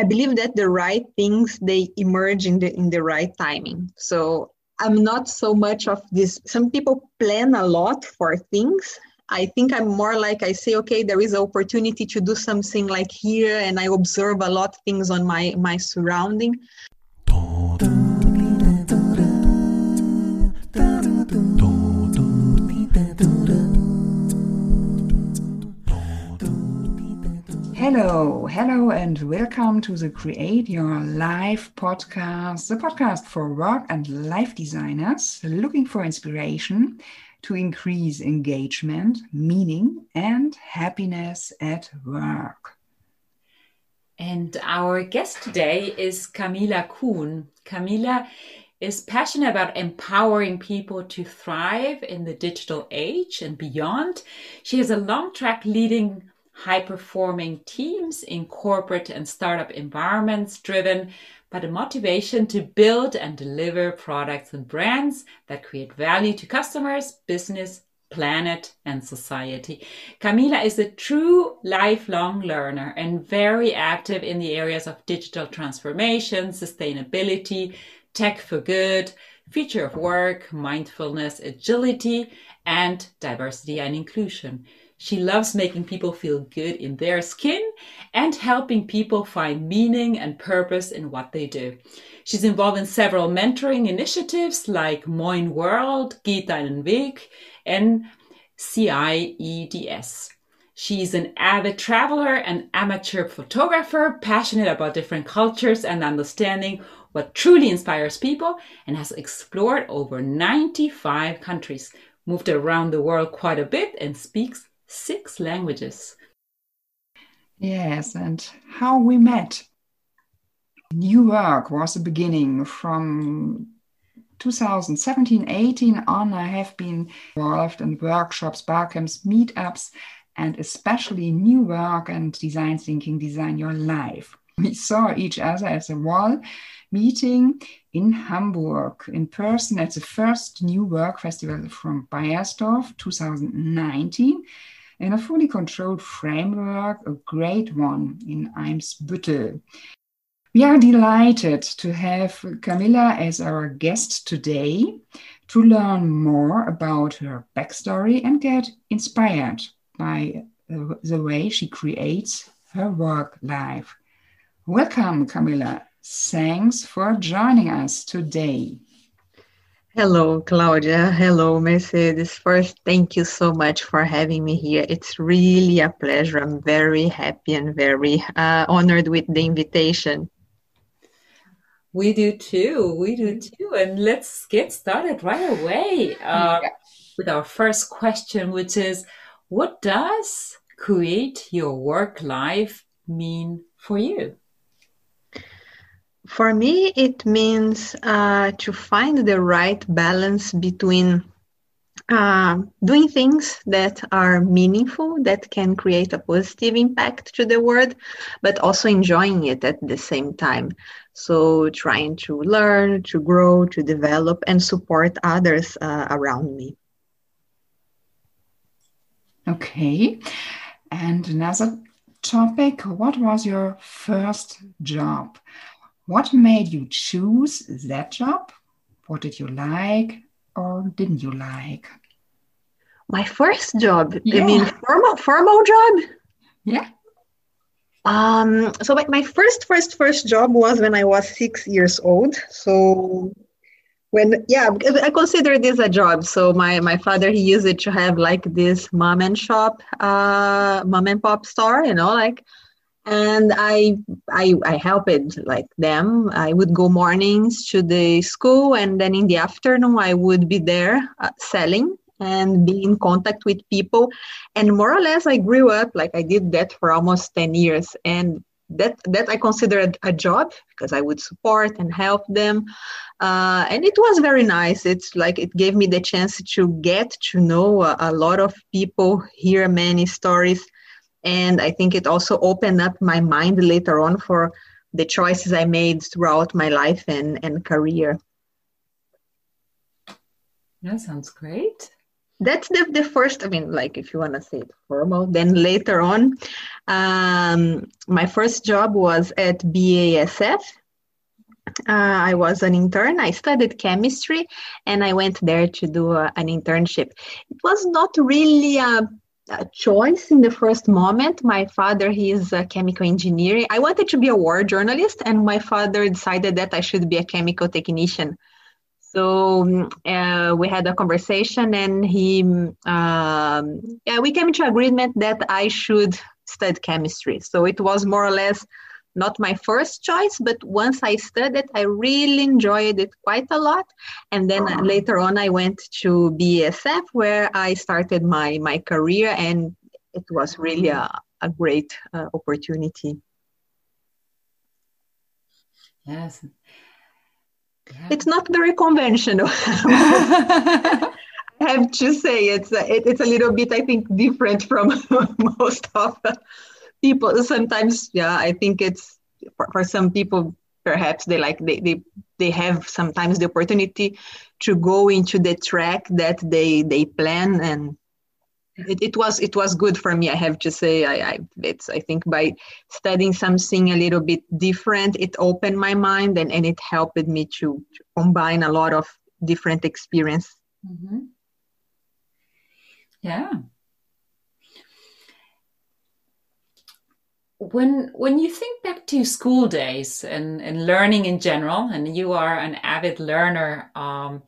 I believe that the right things they emerge in the in the right timing. So I'm not so much of this. Some people plan a lot for things. I think I'm more like I say, okay, there is an opportunity to do something like here, and I observe a lot of things on my my surrounding. Hello, hello, and welcome to the Create Your Life podcast, the podcast for work and life designers looking for inspiration to increase engagement, meaning, and happiness at work. And our guest today is Camila Kuhn. Camila is passionate about empowering people to thrive in the digital age and beyond. She has a long track leading high performing teams in corporate and startup environments driven by the motivation to build and deliver products and brands that create value to customers, business, planet, and society. Camila is a true lifelong learner and very active in the areas of digital transformation, sustainability, tech for good, future of work, mindfulness, agility, and diversity and inclusion. She loves making people feel good in their skin and helping people find meaning and purpose in what they do. She's involved in several mentoring initiatives like Moin World, Geht deinen Weg, and CIEDS. She's an avid traveler and amateur photographer, passionate about different cultures and understanding what truly inspires people, and has explored over 95 countries, moved around the world quite a bit, and speaks six languages. Yes, and how we met. New work was the beginning from 2017 18 on. I have been involved in workshops, barcamps, meetups, and especially new work and design thinking, design your life. We saw each other at the wall meeting in Hamburg in person at the first New Work Festival from Beiersdorf 2019 in a fully controlled framework, a great one in Eimsbüttel. We are delighted to have Camilla as our guest today to learn more about her backstory and get inspired by the way she creates her work life. Welcome, Camilla. Thanks for joining us today. Hello, Claudia. Hello, Mercedes. First, thank you so much for having me here. It's really a pleasure. I'm very happy and very uh, honored with the invitation. We do too. We do too. And let's get started right away uh, yeah. with our first question, which is What does create your work life mean for you? For me, it means uh, to find the right balance between uh, doing things that are meaningful, that can create a positive impact to the world, but also enjoying it at the same time. So, trying to learn, to grow, to develop, and support others uh, around me. Okay. And another topic what was your first job? What made you choose that job? What did you like or didn't you like? My first job. Yeah. I mean, formal formal job. Yeah. Um. So, like, my first, first, first job was when I was six years old. So, when yeah, I consider this a job. So my my father he used it to have like this mom and shop, uh, mom and pop store. You know, like and I, I i helped like them. I would go mornings to the school and then in the afternoon i would be there uh, selling and be in contact with people. And more or less i grew up like i did that for almost 10 years. And that that i considered a job because i would support and help them. Uh, and it was very nice. It's like it gave me the chance to get to know a, a lot of people hear many stories and i think it also opened up my mind later on for the choices i made throughout my life and, and career. That sounds great. That's the, the first i mean like if you want to say it formal then later on um, my first job was at basf uh, i was an intern. I studied chemistry and i went there to do a, an internship. It was not really a, a choice in the first moment. My father he is a chemical engineer. I wanted to be a war journalist and my father decided that i should be a chemical technician. So uh, we had a conversation, and he, um, yeah, we came to agreement that I should study chemistry. So it was more or less not my first choice, but once I studied, I really enjoyed it quite a lot. And then uh-huh. later on, I went to BASF where I started my my career, and it was really a, a great uh, opportunity. Yes, it's not very conventional. I have to say it's a, it, it's a little bit I think different from most of people. Sometimes, yeah, I think it's for, for some people perhaps they like they, they they have sometimes the opportunity to go into the track that they they plan and it, it was it was good for me i have to say I, I it's i think by studying something a little bit different it opened my mind and, and it helped me to, to combine a lot of different experience mm-hmm. yeah when when you think back to school days and, and learning in general and you are an avid learner um,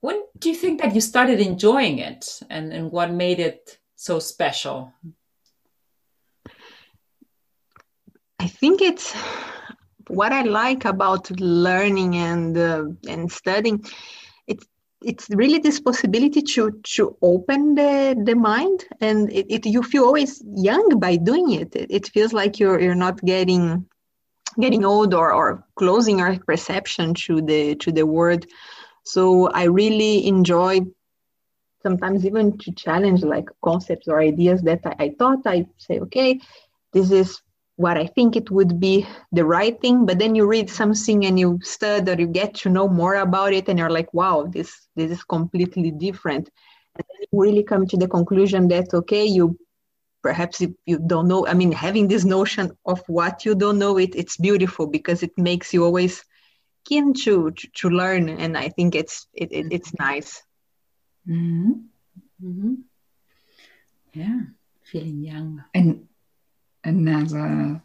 when do you think that you started enjoying it and, and what made it so special? I think it's what I like about learning and uh, and studying. It's really this possibility to to open the the mind, and it, it you feel always young by doing it. it. It feels like you're you're not getting getting old or, or closing our perception to the to the world so I really enjoy sometimes even to challenge like concepts or ideas that I, I thought I say, okay, this is what I think it would be the right thing. But then you read something and you study or you get to know more about it and you're like, wow, this this is completely different. And then you really come to the conclusion that okay, you perhaps if you don't know, I mean, having this notion of what you don't know, it it's beautiful because it makes you always keen to, to, to learn and i think it's it, it it's nice mm-hmm. Mm-hmm. yeah feeling young and another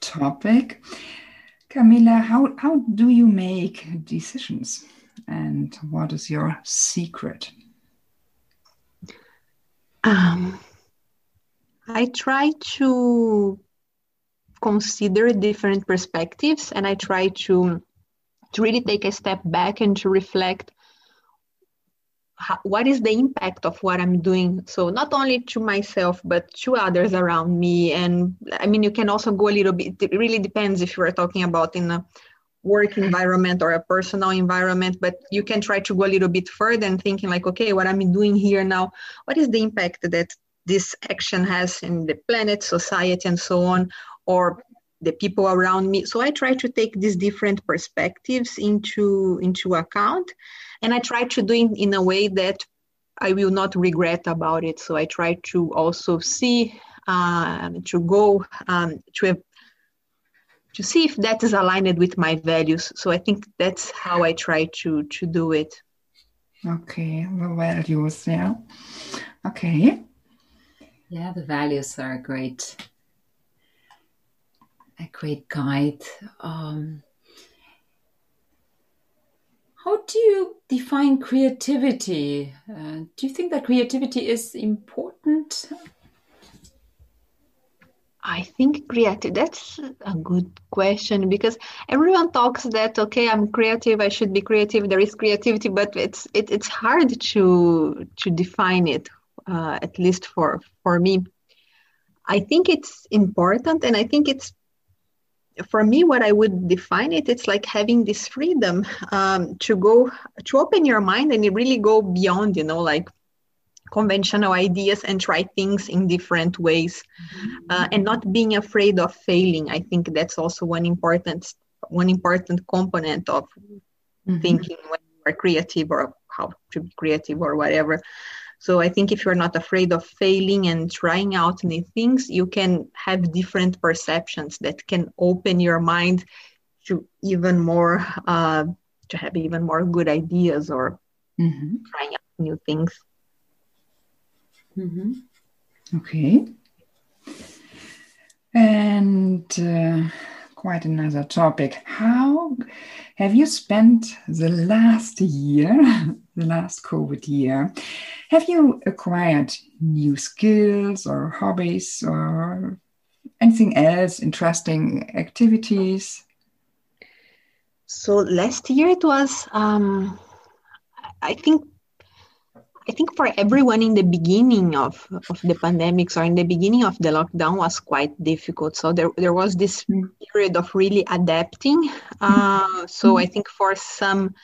topic. Camilla, how how do you make decisions? And what is your secret? Um, i try to consider different perspectives and I try to to really take a step back and to reflect how, what is the impact of what I'm doing. So not only to myself but to others around me. And I mean, you can also go a little bit. It really depends if you are talking about in a work environment or a personal environment but you can try to go a little bit further and thinking like okay what i'm doing here now what is the impact that this action has in the planet society and so on or the people around me. So i try to take these different perspectives into into account. And i try to do it in a way that i will not regret about it. So i try to also see uh, to go um, to to see if that is aligned with my values. So i think that's how i try to to do it. Okay the values yeah. Okay. Yeah the values are great a great guide. Um, how do you define creativity? Uh, do you think that creativity is important? I think creative, that's a good question because everyone talks that, okay, I'm creative, I should be creative, there is creativity, but it's, it, it's hard to, to define it, uh, at least for, for me. I think it's important and I think it's for me what i would define it it's like having this freedom um, to go to open your mind and really go beyond you know like conventional ideas and try things in different ways mm-hmm. uh, and not being afraid of failing i think that's also one important one important component of mm-hmm. thinking when you are creative or how to be creative or whatever. So I think if you're not afraid of failing and trying out new things, you can have different perceptions that can open your mind to even more, uh, to have even more good ideas or mm-hmm. trying out new things. Mm-hmm. Okay. And uh, quite another topic. How have you spent the last year, the last COVID year? Have you acquired new skills or hobbies or anything else, interesting activities? So last year it was, um, I think, I think for everyone in the beginning of, of the pandemics or in the beginning of the lockdown was quite difficult. So there, there was this mm. period of really adapting. Uh, so I think for some,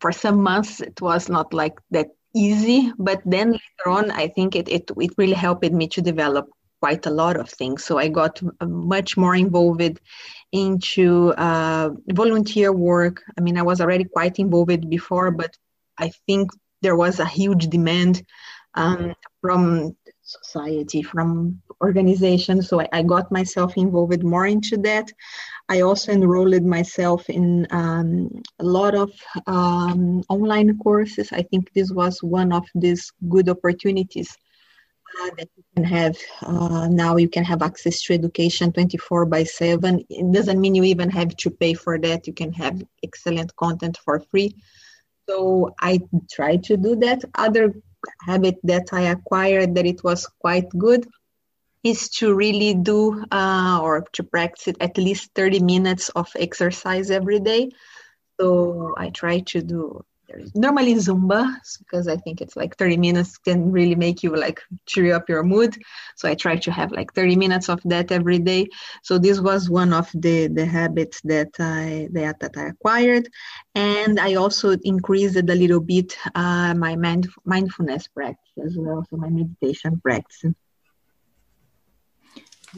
for, some months it was not like that easy but then later on i think it, it, it really helped me to develop quite a lot of things. So i got much more involved into uh, volunteer work. I mean i was already quite involved before but i think there was a huge demand um, from society from organizations so I, I, got myself involved more into that I also enrolled myself in um, a lot of um, online courses. I think this was one of these good opportunities uh, that you can have. Uh, now you can have access to education 24 by 7. It doesn't mean you even have to pay for that. You can have excellent content for free. So I tried to do that. Other habit that I acquired that it was quite good is to really do uh, or to practice at least 30 minutes of exercise every day. So I try to do normally Zumba because I think it's like 30 minutes can really make you like cheer up your mood. So I try to have like 30 minutes of that every day. So this was one of the the habits that I that, that I acquired, and I also increased a little bit uh, my mind, mindfulness practice as well, so my meditation practice.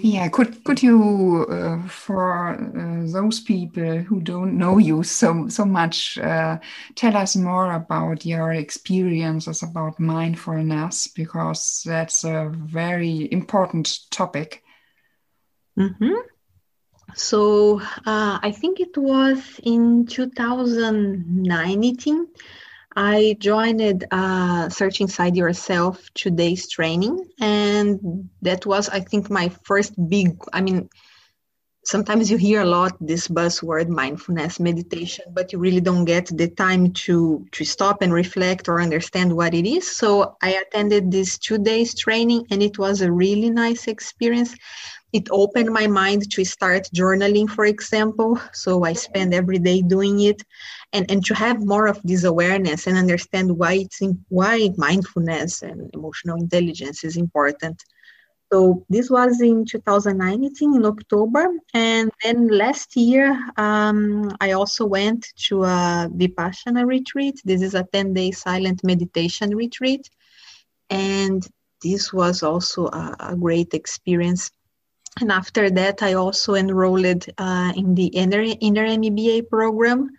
Yeah, could could you, uh, for uh, those people who don't know you so so much, uh, tell us more about your experiences about mindfulness because that's a very important topic. Mm -hmm. So uh, I think it was in 2019 I joined uh, Search Inside Yourself two days training, and that was, I think, my first big. I mean, sometimes you hear a lot this buzzword mindfulness meditation, but you really don't get the time to to stop and reflect or understand what it is. So I attended this two days training, and it was a really nice experience. It opened my mind to start journaling for example. So i mm-hmm. spend every day doing it. And and to have more of this awareness and understand why it's in, why mindfulness and emotional intelligence is important so this was in 2019 in october. And then last year um, i also went to a vipassana retreat. This is a 10 day silent meditation retreat. And this was also a, a great experience. And after that, I also enrolled uh, in the inner, inner MBA program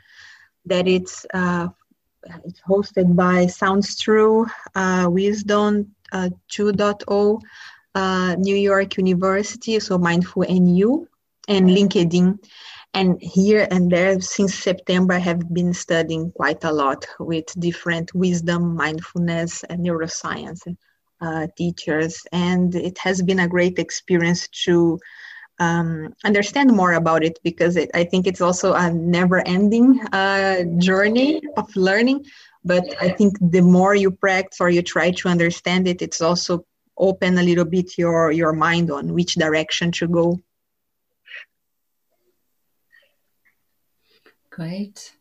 that it's, uh, it's hosted by Sounds True, uh, Wisdom uh, 2.0, uh, New York University, so Mindful NYU, and LinkedIn. And here and there, since September, I have been studying quite a lot with different wisdom, mindfulness, and neuroscience uh, teachers, and it has been a great experience to um, understand more about it because it, I think it's also a never-ending uh, journey of learning. But I think the more you practice or you try to understand it, it's also open a little bit your your mind on which direction to go. Great.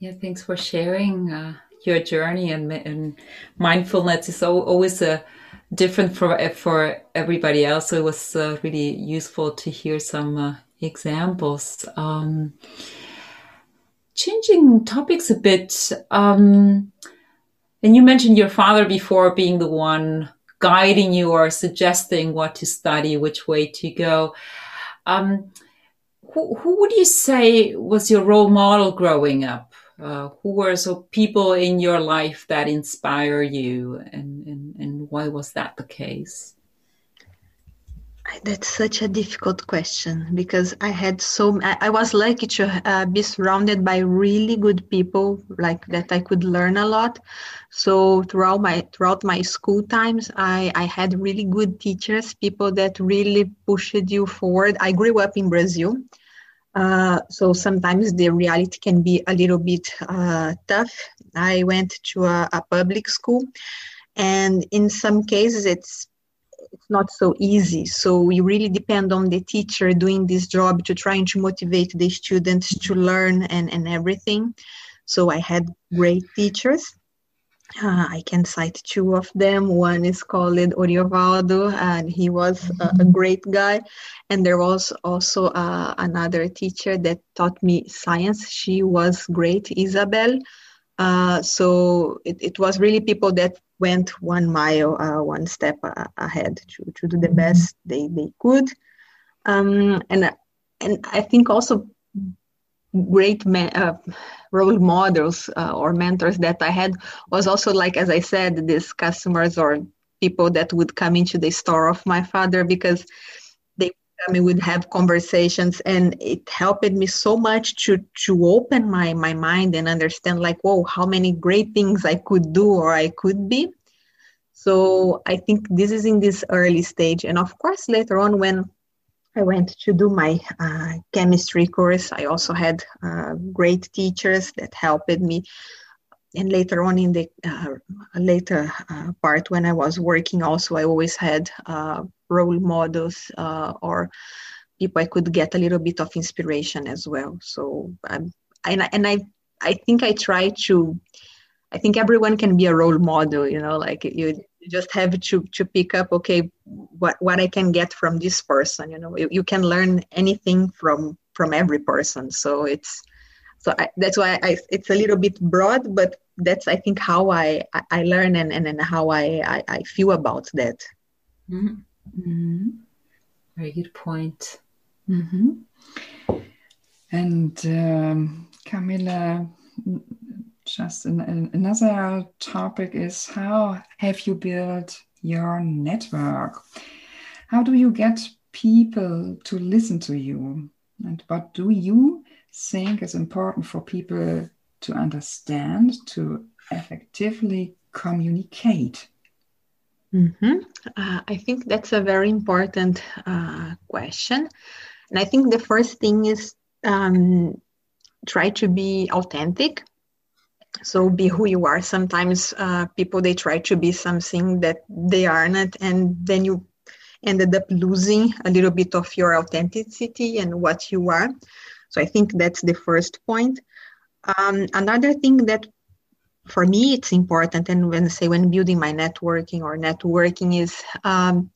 Yeah, thanks for sharing. Uh, your journey and, and mindfulness is always a uh, different for for everybody else. So it was uh, really useful to hear some uh, examples. Um, changing topics a bit, um, and you mentioned your father before being the one guiding you or suggesting what to study, which way to go. Um, who, who would you say was your role model growing up? Uh, who were so people in your life that inspire you, and, and, and why was that the case? That's such a difficult question because I had so I, was lucky to uh, be surrounded by really good people like that I could learn a lot. So throughout my throughout my school times, I I had really good teachers, people that really pushed you forward. I grew up in Brazil, uh, so sometimes the reality can be a little bit uh, tough. I went to a, a public school, and in some cases it's it's not so easy. So we really depend on the teacher doing this job to trying to motivate the students to learn and, and everything. So I had great teachers. Uh, I can cite two of them. One is called Oriovaldo, and he was a, a great guy. And there was also uh, another teacher that taught me science. She was great, Isabel. Uh, so it, it was really people that went one mile, uh, one step uh, ahead to, to do the mm-hmm. best they, they could. Um, and, and I think also great uh, role models uh, or mentors that I had was also like, as I said, these customers or people that would come into the store of my father because we would have conversations and it helped me so much to to open my my mind and understand like whoa how many great things i could do or i could be. So i think this is in this early stage. And of course later on when i went to do my uh, chemistry course i also had uh, great teachers that helped me and later on in the uh, later uh, part when i was working also i always had uh, role models uh, or people i could get a little bit of inspiration as well. So um, and, and i i think i try to i think everyone can be a role model you know like you just have to to pick up okay what what i can get from this person you know. You, you can learn anything from from every person. So it's so I, that's why I, it's a little bit broad but that's i think how i i learn and and, and how I, I, I feel about that mm-hmm. Mm-hmm. very good point mm-hmm. and um, camilla just an, an, another topic is how have you built your network how do you get people to listen to you and what do you think is important for people to understand, to effectively communicate? Mm-hmm. Uh, I think that's a very important uh, question. And I think the first thing is um, try to be authentic. So be who you are. Sometimes uh, people they try to be something that they are not, and then you ended up losing a little bit of your authenticity and what you are. So I think that's the first point. Um, another thing that for me it's important, and when say when building my networking or networking is um,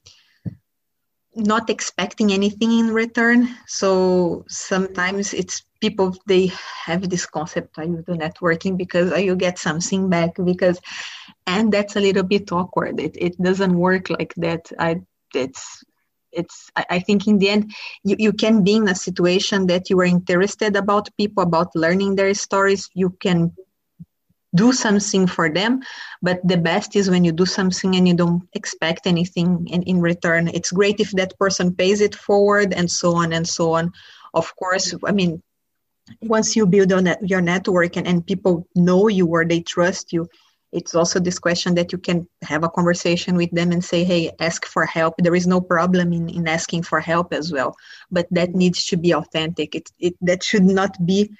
not expecting anything in return. So sometimes it's people they have this concept you do networking because you get something back because and that's a little bit awkward it, it doesn't work like that i it's it's I, think in the end you, you can be in a situation that you are interested about people about learning their stories. You can do something for them but the best is when you do something and you don't expect anything in, in return. It's great if that person pays it forward and so on and so on. Of course i mean once you build on your network and, and people know you or they trust you it's also this question that you can have a conversation with them and say hey ask for help. There is no problem in, in asking for help as well but that needs to be authentic. It, it that should not be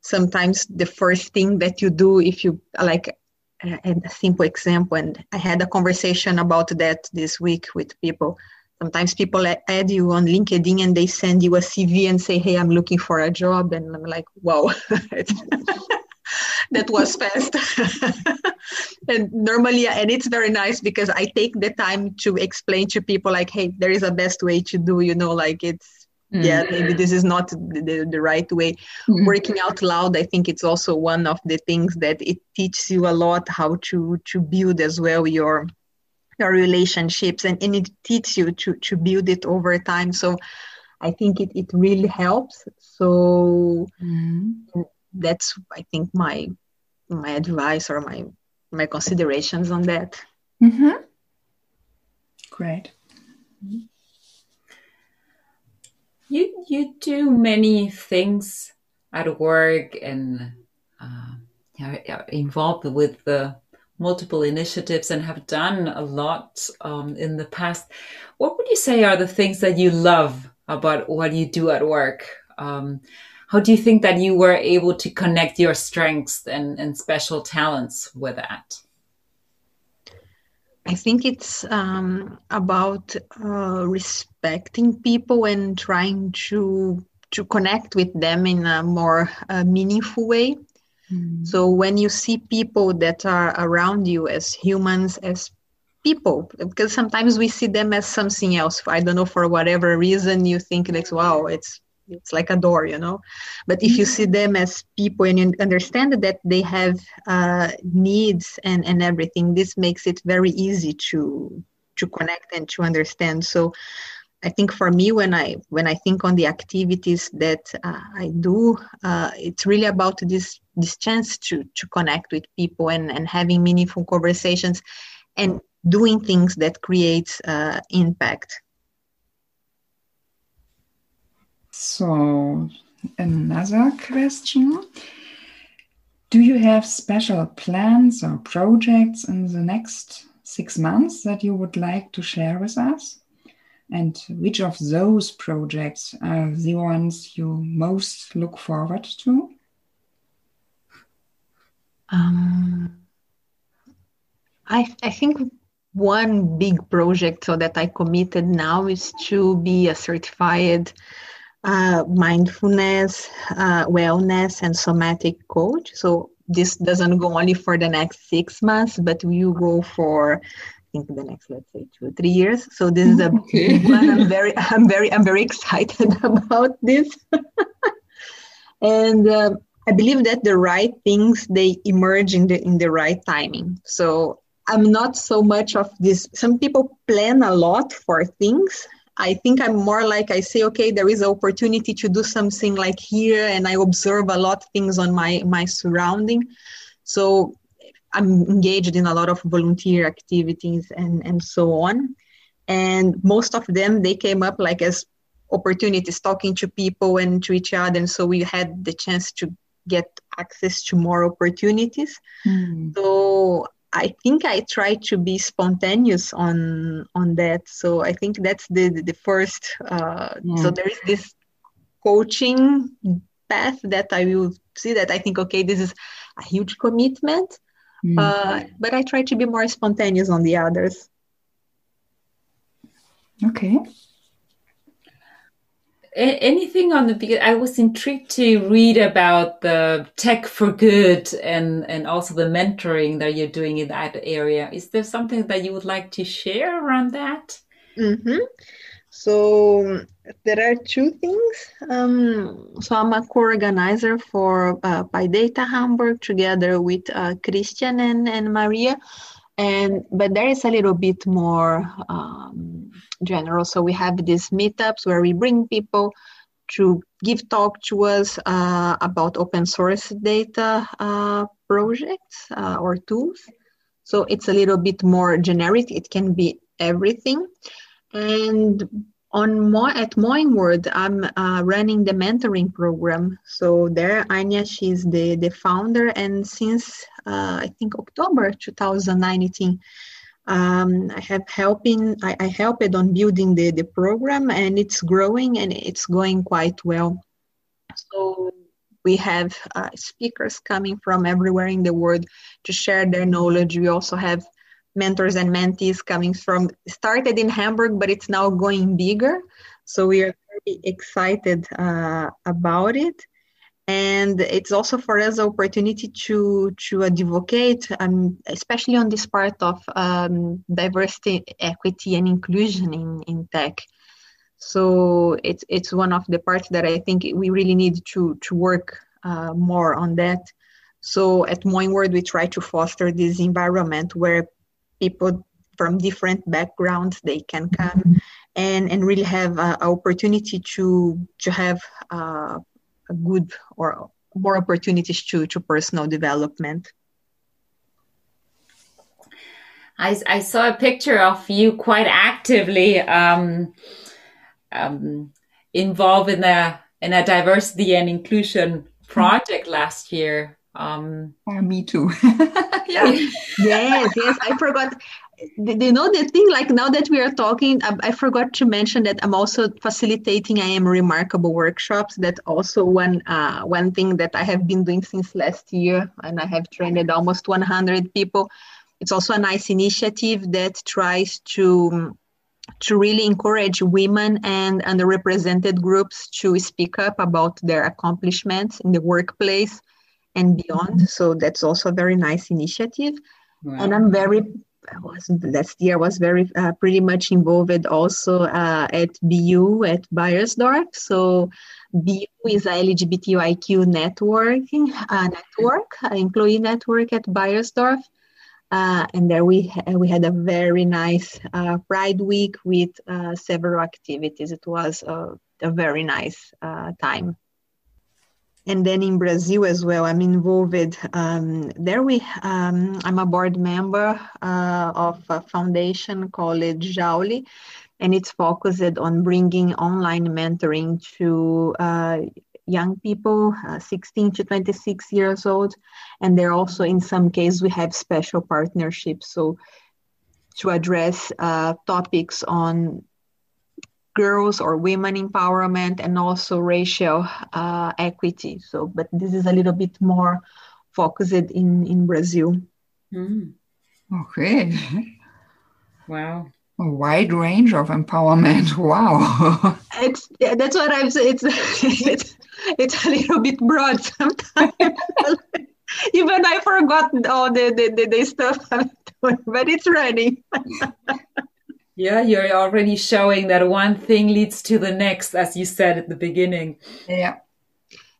sometimes the first thing that you do if you like a simple example and i had a conversation about that this week with people. Sometimes people add you on linkedin and they send you a cv and say hey i'm looking for a job and i'm like wow that was fast. and normally, and it's very nice because I take the time to explain to people, like, hey, there is a best way to do, you know, like it's, mm. yeah, maybe this is not the, the, right way. Mm. Working out loud, I think it's also one of the things that it teaches you a lot how to to build as well your your relationships and, and it teaches you to to build it over time. So I think it, it really helps. So mm that's I think my my advice or my my considerations on that. Mm-hmm. Great. You you do many things at work and uh, involved with the multiple initiatives and have done a lot um, in the past. What would you say are the things that you love about what you do at work? Um, how do you think that you were able to connect your strengths and, and special talents with that? I think it's um, about uh, respecting people and trying to to connect with them in a more uh, meaningful way. Mm. So when you see people that are around you as humans, as people, because sometimes we see them as something else. I don't know for whatever reason you think like, wow, it's it's like a door, you know. But if you see them as people and you understand that they have uh, needs and and everything, this makes it very easy to to connect and to understand. So I think for me, when I when I think on the activities that uh, I do, uh, it's really about this this chance to to connect with people and and having meaningful conversations, and doing things that creates uh, impact. So another question: Do you have special plans or projects in the next six months that you would like to share with us? And which of those projects are the ones you most look forward to? Um, I, I think one big project so that I committed now is to be a certified uh, mindfulness, uh, wellness, and somatic coach. So this doesn't go only for the next six months, but you go for I think the next let's say two or three years so this is a okay. one i'm very i'm very i'm very excited about this and uh, i believe that the right things they emerge in the in the right timing so i'm not so much of this some people plan a lot for things i think i'm more like i say okay there is an opportunity to do something like here and i observe a lot of things on my my surrounding so I'm engaged in a lot of volunteer activities and, and so on. And most of them, they came up like as opportunities, talking to people and to each other. And so we had the chance to get access to more opportunities. Mm. So I think I try to be spontaneous on on that. So I think that's the the, the first. Uh, yeah. So there is this coaching path that I will see that I think okay, this is a huge commitment, Mm. Uh, but I try to be more spontaneous on the others. Okay. Anything on the because I was intrigued to read about the tech for good and and also the mentoring that you're doing in that area. Is there something that you would like to share around that? Mm-hmm. So there are two things. Um, so I'm a co-organizer for uh, PyData Hamburg together with uh, Christian and, and Maria. And but there is a little bit more um, general. So we have these meetups where we bring people to give talk to us uh, about open source data uh, projects uh, or tools. So it's a little bit more generic. It can be everything. And on Mo- at Moinworld, I'm uh, running the mentoring program. So there, Anya, she's the, the founder, and since uh, I think October 2019, um, I have helping I, I helped on building the, the program, and it's growing and it's going quite well. So we have uh, speakers coming from everywhere in the world to share their knowledge. We also have mentors and mentees coming from started in Hamburg, but it's now going bigger. So we are very excited uh, about it. And it's also for us an opportunity to to advocate, um, especially on this part of um, diversity, equity, and inclusion in, in tech. So it's it's one of the parts that I think we really need to to work uh, more on that. So at Moinworld, we try to foster this environment where people from different backgrounds they can come and and really have an opportunity to to have uh, a good or more opportunities to to personal development. I, I saw a picture of you quite actively um, um, involved in a in a diversity and inclusion project last year. Um, oh, me too. yeah. yes, yes. I forgot. You know the thing. Like now that we are talking, I, I, forgot to mention that I'm also facilitating I am remarkable workshops. That also one uh, one thing that I have been doing since last year, and I have trained almost 100 people. It's also a nice initiative that tries to to really encourage women and underrepresented groups to speak up about their accomplishments in the workplace and beyond. So that's also a very nice initiative. Wow. And I'm very I was last year was very uh, pretty much involved also uh, at BU at Beiersdorf. So BU is a LGBTIQ networking uh, network, employee network at Beiersdorf. Uh, and there we ha- we had a very nice uh, Pride Week with uh, several activities. It was a, a very nice uh, time. And then in Brazil as well, I'm involved. Um, there we, um, I'm a board member uh, of a foundation called Jauli, and it's focused on bringing online mentoring to uh, young people, uh, 16 to 26 years old. And they're also, in some cases, we have special partnerships. So to address uh, topics on girls or women empowerment and also racial uh, equity. So, but this is a little bit more focused in, in Brazil. Mm. Okay. Wow a wide range of empowerment. Wow. it's that's what I'm saying. It's it's it's a little bit broad sometimes. Even I forgot all the the, the, the stuff I'm doing, but it's running. Yeah, you're already showing that one thing leads to the next, as you said at the beginning. Yeah.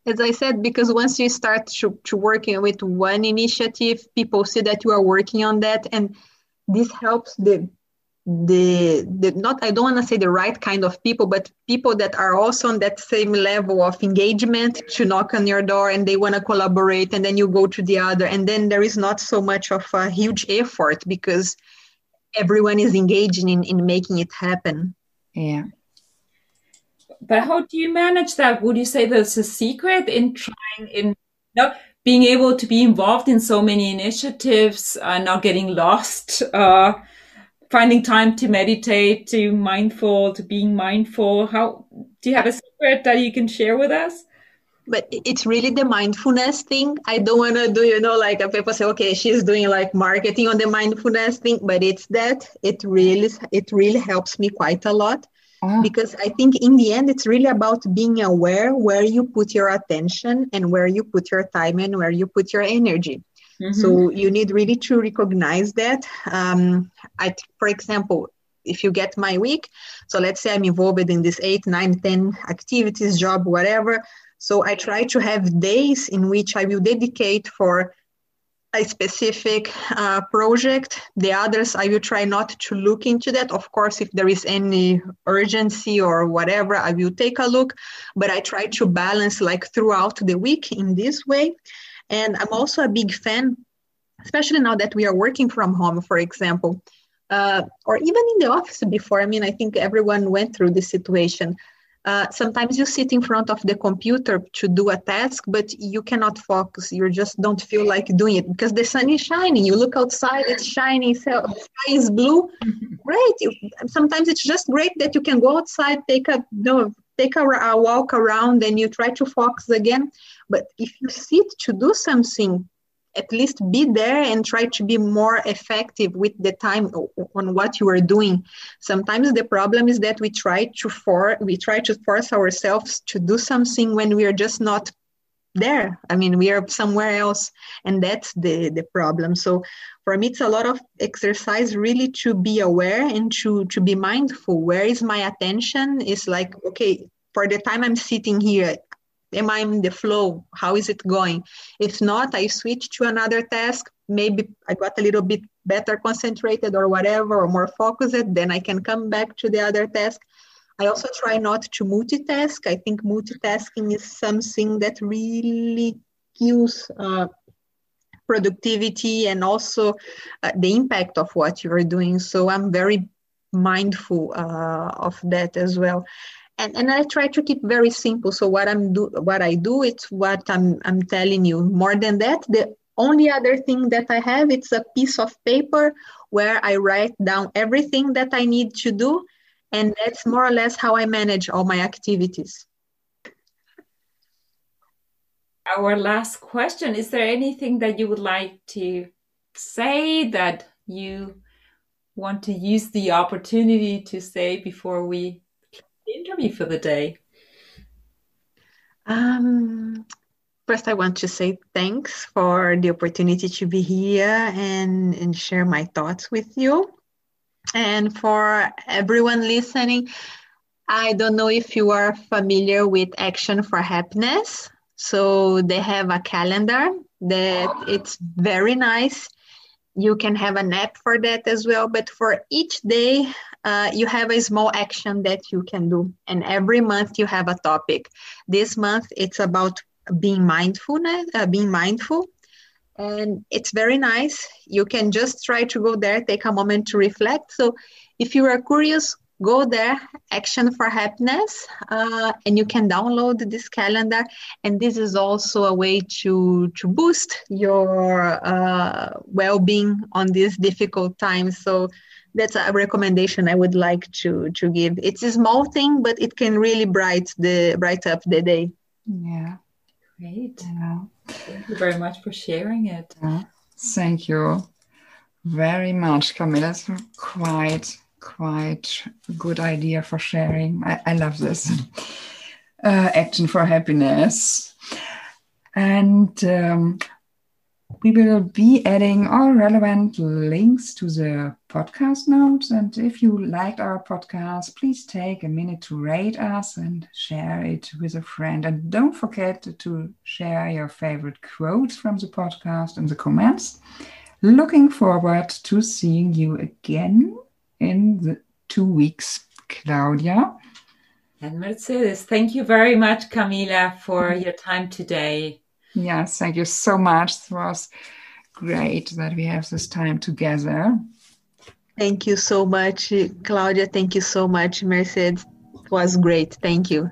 As I said, because once you start to, to working with one initiative, people see that you are working on that, and this helps the the the not i don't want to say the right kind of people but people that are also on that same level of engagement to knock on your door and they want to collaborate and then you go to the other and then there is not so much of a huge effort because everyone is engaging in, in making it happen yeah but how do you manage that would you say there's a secret in trying in you know, being able to be involved in so many initiatives uh, not getting lost uh, finding time to meditate, to mindful, to being mindful? How do you have a secret that you can share with us? But it's really the mindfulness thing. I don't want to do, you know, like a people say, okay, she's doing like marketing on the mindfulness thing, but it's that it really, it really helps me quite a lot. Oh. Because I think in the end, it's really about being aware where you put your attention and where you put your time and where you put your energy. Mm-hmm. So you need really to recognize that. Um, I, for example, if you get my week, so let's say I'm involved in this eight, nine, ten activities, job, whatever. So I try to have days in which I will dedicate for a specific uh, project. The others, I will try not to look into that. Of course, if there is any urgency or whatever, I will take a look. But I try to balance like throughout the week in this way. And I'm also a big fan, especially now that we are working from home, for example, uh, or even in the office before. I mean, I think everyone went through this situation. Uh, sometimes you sit in front of the computer to do a task, but you cannot focus. You just don't feel like doing it because the sun is shining. You look outside, it's shining, so the sky is blue. Great. You, sometimes it's just great that you can go outside, take a know, take a, a walk around, and you try to focus again. But if you sit to do something, at least be there and try to be more effective with the time on what you are doing. Sometimes the problem is that we try to for we try to force ourselves to do something when we are just not there. I mean, we are somewhere else, and that's the the problem. So for me, it's a lot of exercise really to be aware and to to be mindful. Where is my attention? Is like okay. For the time I'm sitting here, am I in the flow? How is it going? If not, I switch to another task. Maybe I got a little bit better concentrated or whatever, or more focused. Then I can come back to the other task. I also try not to multitask. I think multitasking is something that really kills uh, productivity and also uh, the impact of what you're doing. So I'm very mindful uh, of that as well. And, and I try to keep very simple. So what I'm do what I do it's what I'm I'm telling you. More than that, the only other thing that I have it's a piece of paper where I write down everything that I need to do, and that's more or less how I manage all my activities. Our last question: Is there anything that you would like to say that you want to use the opportunity to say before we the interview for the day? Um, first, I want to say thanks for the opportunity to be here and, and share my thoughts with you. And for everyone listening, I don't know if you are familiar with Action for Happiness. So they have a calendar that it's very nice you can have an app for that as well but for each day uh, you have a small action that you can do. And every month you have a topic. This month it's about being mindfulness uh, being mindful. And it's very nice. You can just try to go there take a moment to reflect. So if you are curious go there action for happiness uh, and you can download this calendar. And this is also a way to to boost your uh, well-being on these difficult times. So that's a recommendation i would like to to give. It's a small thing but it can really bright the bright up the day. Yeah. Great. Yeah. thank you very much for sharing it. Yeah. thank you very much Camila. It's quite quite a good idea for sharing. I, I love this. Uh, action for happiness. And um, we will be adding all relevant links to the podcast notes. And if you liked our podcast, please take a minute to rate us and share it with a friend. And don't forget to share your favorite quotes from the podcast in the comments. Looking forward to seeing you again in the two weeks, Claudia. And Mercedes, thank you very much, Camila, for mm-hmm. your time today. Yes, thank you so much. It was great that we have this time together. Thank you so much, Claudia. Thank you so much, Mercedes. It was great. Thank you.